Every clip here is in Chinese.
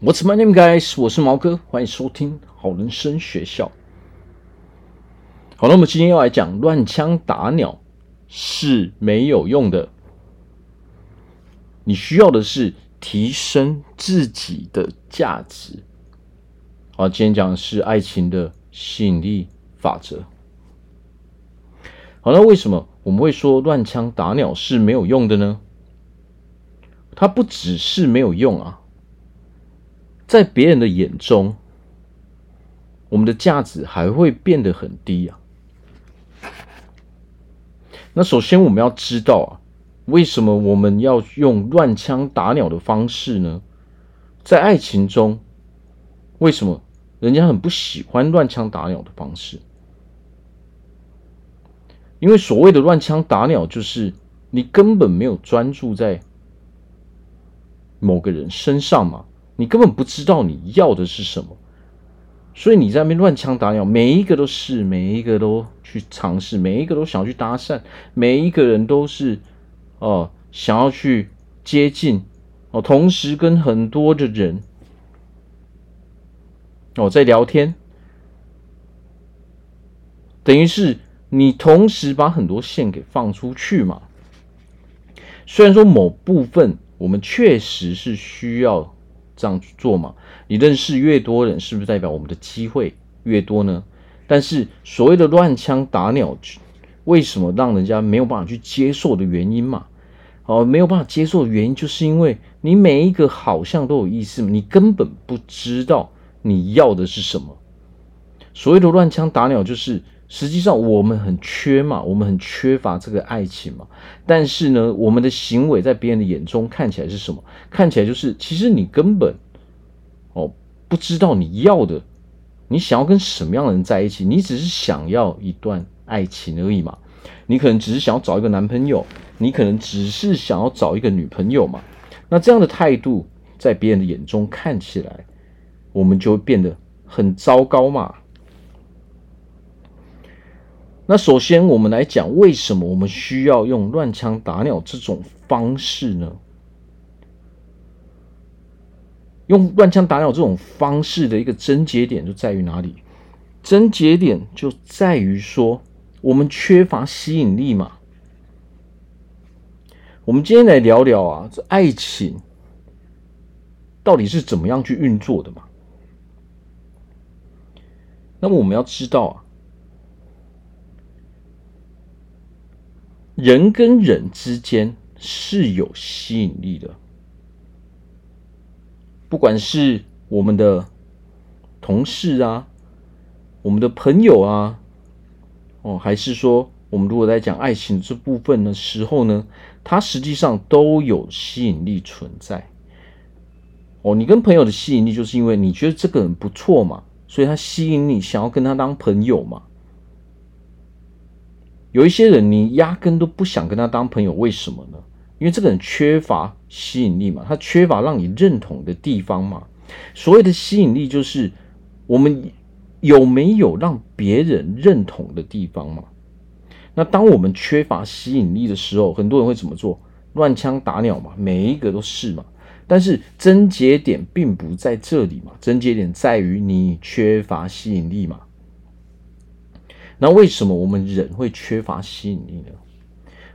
What's my name, guys？我是毛哥，欢迎收听好人生学校。好了，那么今天要来讲乱枪打鸟是没有用的。你需要的是提升自己的价值。好，今天讲的是爱情的吸引力法则。好，那为什么我们会说乱枪打鸟是没有用的呢？它不只是没有用啊。在别人的眼中，我们的价值还会变得很低啊。那首先我们要知道啊，为什么我们要用乱枪打鸟的方式呢？在爱情中，为什么人家很不喜欢乱枪打鸟的方式？因为所谓的乱枪打鸟，就是你根本没有专注在某个人身上嘛。你根本不知道你要的是什么，所以你在那边乱枪打鸟，每一个都是，每一个都去尝试，每一个都想要去搭讪，每一个人都是哦、想要去接近哦，同时跟很多的人哦在聊天，等于是你同时把很多线给放出去嘛。虽然说某部分我们确实是需要。这样去做嘛？你认识越多人，是不是代表我们的机会越多呢？但是所谓的乱枪打鸟，为什么让人家没有办法去接受的原因嘛？哦，没有办法接受的原因，就是因为你每一个好像都有意思，你根本不知道你要的是什么。所谓的乱枪打鸟，就是。实际上我们很缺嘛，我们很缺乏这个爱情嘛。但是呢，我们的行为在别人的眼中看起来是什么？看起来就是，其实你根本哦不知道你要的，你想要跟什么样的人在一起？你只是想要一段爱情而已嘛。你可能只是想要找一个男朋友，你可能只是想要找一个女朋友嘛。那这样的态度在别人的眼中看起来，我们就会变得很糟糕嘛。那首先，我们来讲为什么我们需要用乱枪打鸟这种方式呢？用乱枪打鸟这种方式的一个症结点就在于哪里？症结点就在于说，我们缺乏吸引力嘛。我们今天来聊聊啊，这爱情到底是怎么样去运作的嘛？那么我们要知道啊。人跟人之间是有吸引力的，不管是我们的同事啊，我们的朋友啊，哦，还是说我们如果在讲爱情这部分的时候呢，它实际上都有吸引力存在。哦，你跟朋友的吸引力，就是因为你觉得这个人不错嘛，所以他吸引你，想要跟他当朋友嘛。有一些人，你压根都不想跟他当朋友，为什么呢？因为这个人缺乏吸引力嘛，他缺乏让你认同的地方嘛。所谓的吸引力，就是我们有没有让别人认同的地方嘛。那当我们缺乏吸引力的时候，很多人会怎么做？乱枪打鸟嘛，每一个都是嘛。但是症结点并不在这里嘛，症结点在于你缺乏吸引力嘛。那为什么我们人会缺乏吸引力呢？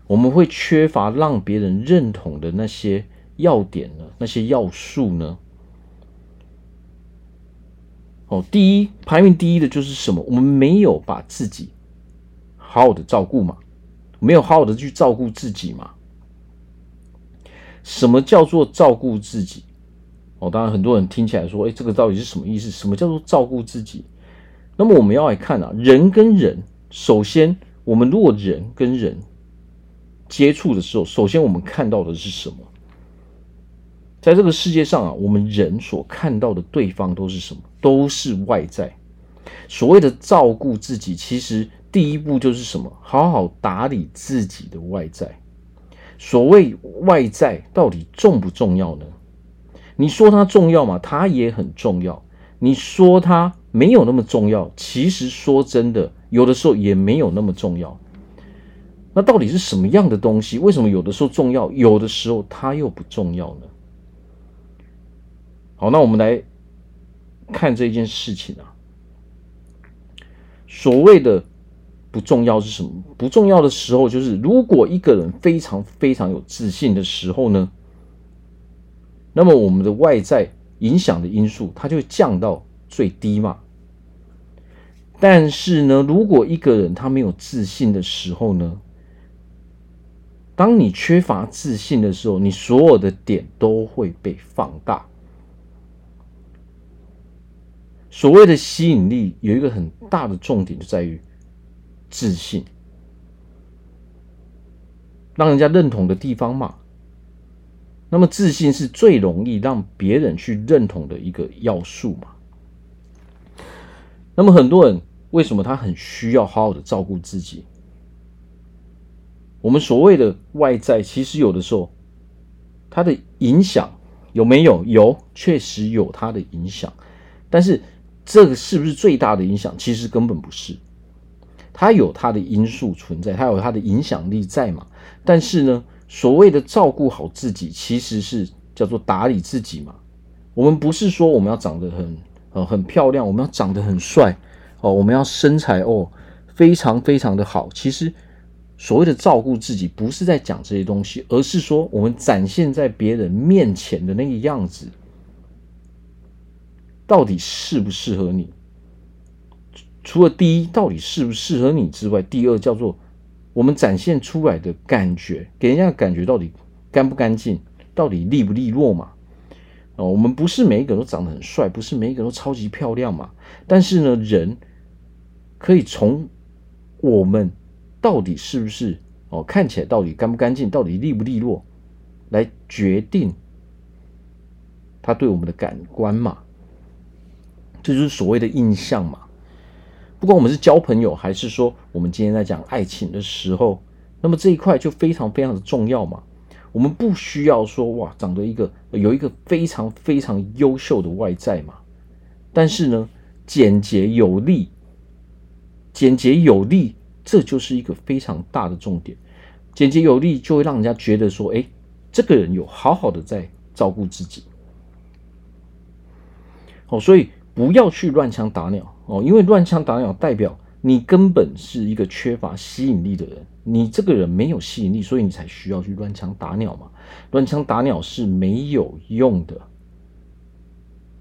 我们会缺乏让别人认同的那些要点呢？那些要素呢？哦，第一，排名第一的就是什么？我们没有把自己好好的照顾嘛，没有好好的去照顾自己嘛。什么叫做照顾自己？哦，当然很多人听起来说，哎，这个到底是什么意思？什么叫做照顾自己？那么我们要来看啊，人跟人，首先，我们如果人跟人接触的时候，首先我们看到的是什么？在这个世界上啊，我们人所看到的对方都是什么？都是外在。所谓的照顾自己，其实第一步就是什么？好好打理自己的外在。所谓外在到底重不重要呢？你说它重要吗？它也很重要。你说它没有那么重要，其实说真的，有的时候也没有那么重要。那到底是什么样的东西？为什么有的时候重要，有的时候它又不重要呢？好，那我们来看这件事情啊。所谓的不重要是什么？不重要的时候，就是如果一个人非常非常有自信的时候呢，那么我们的外在影响的因素，它就会降到最低嘛。但是呢，如果一个人他没有自信的时候呢，当你缺乏自信的时候，你所有的点都会被放大。所谓的吸引力有一个很大的重点，就在于自信，让人家认同的地方嘛。那么自信是最容易让别人去认同的一个要素嘛。那么很多人为什么他很需要好好的照顾自己？我们所谓的外在，其实有的时候它的影响有没有？有，确实有它的影响，但是。这个是不是最大的影响？其实根本不是，它有它的因素存在，它有它的影响力在嘛。但是呢，所谓的照顾好自己，其实是叫做打理自己嘛。我们不是说我们要长得很呃很漂亮，我们要长得很帅哦，我们要身材哦非常非常的好。其实所谓的照顾自己，不是在讲这些东西，而是说我们展现在别人面前的那个样子。到底适不适合你？除了第一，到底适不适合你之外，第二叫做我们展现出来的感觉，给人家感觉到底干不干净，到底利不利落嘛？哦，我们不是每一个都长得很帅，不是每一个都超级漂亮嘛。但是呢，人可以从我们到底是不是哦，看起来到底干不干净，到底利不利落，来决定他对我们的感官嘛。这就是所谓的印象嘛。不管我们是交朋友，还是说我们今天在讲爱情的时候，那么这一块就非常非常的重要嘛。我们不需要说哇，长得一个有一个非常非常优秀的外在嘛。但是呢，简洁有力，简洁有力，这就是一个非常大的重点。简洁有力就会让人家觉得说，哎，这个人有好好的在照顾自己。哦，所以。不要去乱枪打鸟哦，因为乱枪打鸟代表你根本是一个缺乏吸引力的人，你这个人没有吸引力，所以你才需要去乱枪打鸟嘛。乱枪打鸟是没有用的，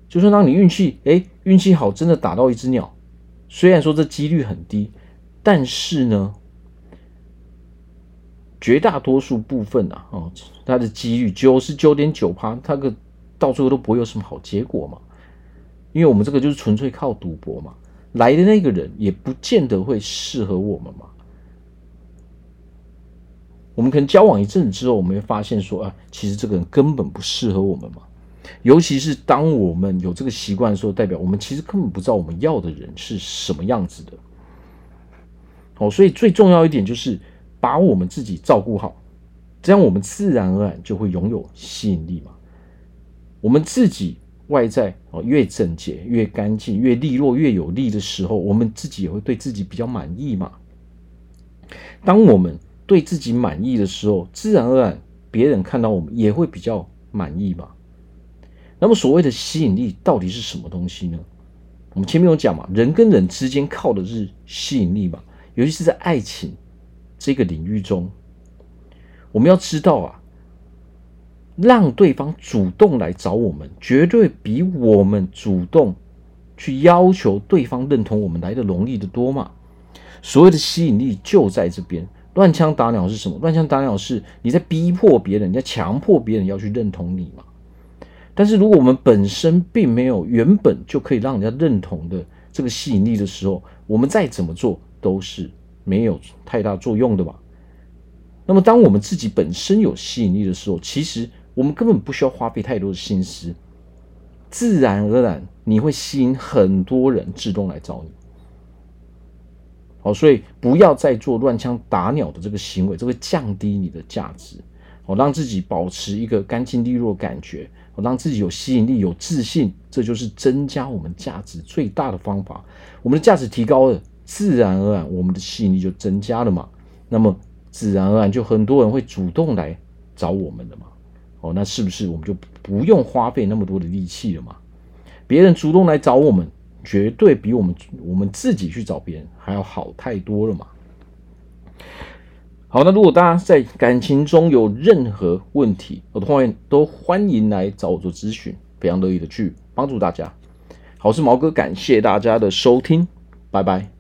就算当你运气哎运气好，真的打到一只鸟，虽然说这几率很低，但是呢，绝大多数部分啊，哦，它的几率九十九点九趴，它个到最后都不会有什么好结果嘛。因为我们这个就是纯粹靠赌博嘛，来的那个人也不见得会适合我们嘛。我们可能交往一阵子之后，我们会发现说啊，其实这个人根本不适合我们嘛。尤其是当我们有这个习惯的时候，代表我们其实根本不知道我们要的人是什么样子的。好，所以最重要一点就是把我们自己照顾好，这样我们自然而然就会拥有吸引力嘛。我们自己。外在哦，越整洁、越干净、越利落、越有力的时候，我们自己也会对自己比较满意嘛。当我们对自己满意的时候，自然而然别人看到我们也会比较满意嘛。那么所谓的吸引力到底是什么东西呢？我们前面有讲嘛，人跟人之间靠的是吸引力嘛，尤其是在爱情这个领域中，我们要知道啊。让对方主动来找我们，绝对比我们主动去要求对方认同我们来的容易得多嘛。所谓的吸引力就在这边。乱枪打鸟是什么？乱枪打鸟是你在逼迫别人，你在强迫别人要去认同你嘛。但是如果我们本身并没有原本就可以让人家认同的这个吸引力的时候，我们再怎么做都是没有太大作用的嘛。那么当我们自己本身有吸引力的时候，其实。我们根本不需要花费太多的心思，自然而然你会吸引很多人自动来找你。好，所以不要再做乱枪打鸟的这个行为，这会降低你的价值。好，让自己保持一个干净利落的感觉，好，让自己有吸引力、有自信，这就是增加我们价值最大的方法。我们的价值提高了，自然而然我们的吸引力就增加了嘛。那么自然而然就很多人会主动来找我们的嘛。哦，那是不是我们就不用花费那么多的力气了嘛？别人主动来找我们，绝对比我们我们自己去找别人还要好太多了嘛。好，那如果大家在感情中有任何问题，我都欢迎都欢迎来找我做咨询，非常乐意的去帮助大家。好，我是毛哥，感谢大家的收听，拜拜。